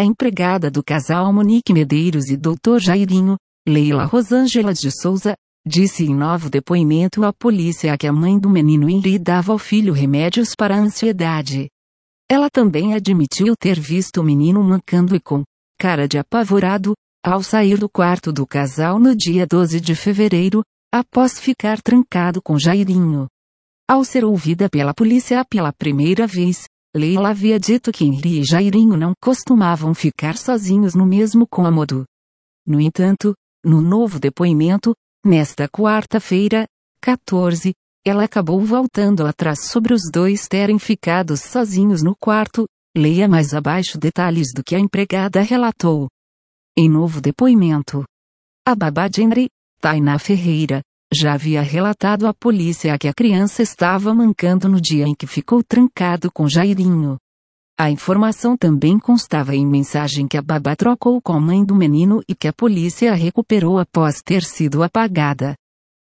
A empregada do casal Monique Medeiros e Dr. Jairinho, Leila Rosângela de Souza, disse em novo depoimento à polícia que a mãe do menino Henry dava ao filho remédios para a ansiedade. Ela também admitiu ter visto o menino mancando e com cara de apavorado, ao sair do quarto do casal no dia 12 de fevereiro, após ficar trancado com Jairinho. Ao ser ouvida pela polícia pela primeira vez, Leila havia dito que Henry e Jairinho não costumavam ficar sozinhos no mesmo cômodo. No entanto, no novo depoimento, nesta quarta-feira, 14, ela acabou voltando atrás sobre os dois terem ficado sozinhos no quarto, leia mais abaixo detalhes do que a empregada relatou. Em novo depoimento, a babá de Henry, Tainá Ferreira, já havia relatado à polícia que a criança estava mancando no dia em que ficou trancado com Jairinho. A informação também constava em mensagem que a babá trocou com a mãe do menino e que a polícia recuperou após ter sido apagada.